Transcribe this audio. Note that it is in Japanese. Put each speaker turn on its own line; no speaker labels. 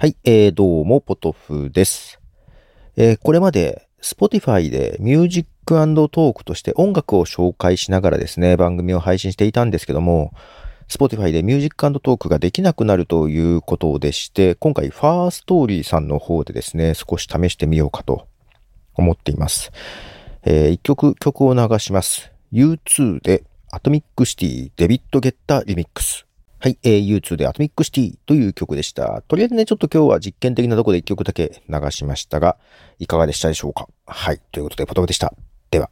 はい、えー、どうも、ポトフです。えー、これまで、Spotify でミュージックトークとして音楽を紹介しながらですね、番組を配信していたんですけども、Spotify でミュージックトークができなくなるということでして、今回、 Firstory さんの方でですね、少し試してみようかと思っています。えー、一曲、曲を流します。U2 で、 Atomic City、David Guetta Remix。はい、えー、U2 でアトミックシティという曲でした。とりあえずね、ちょっと今日は実験的なとこで一曲だけ流しましたが、いかがでしたでしょうか？はい、ということで、ポトフでした。では。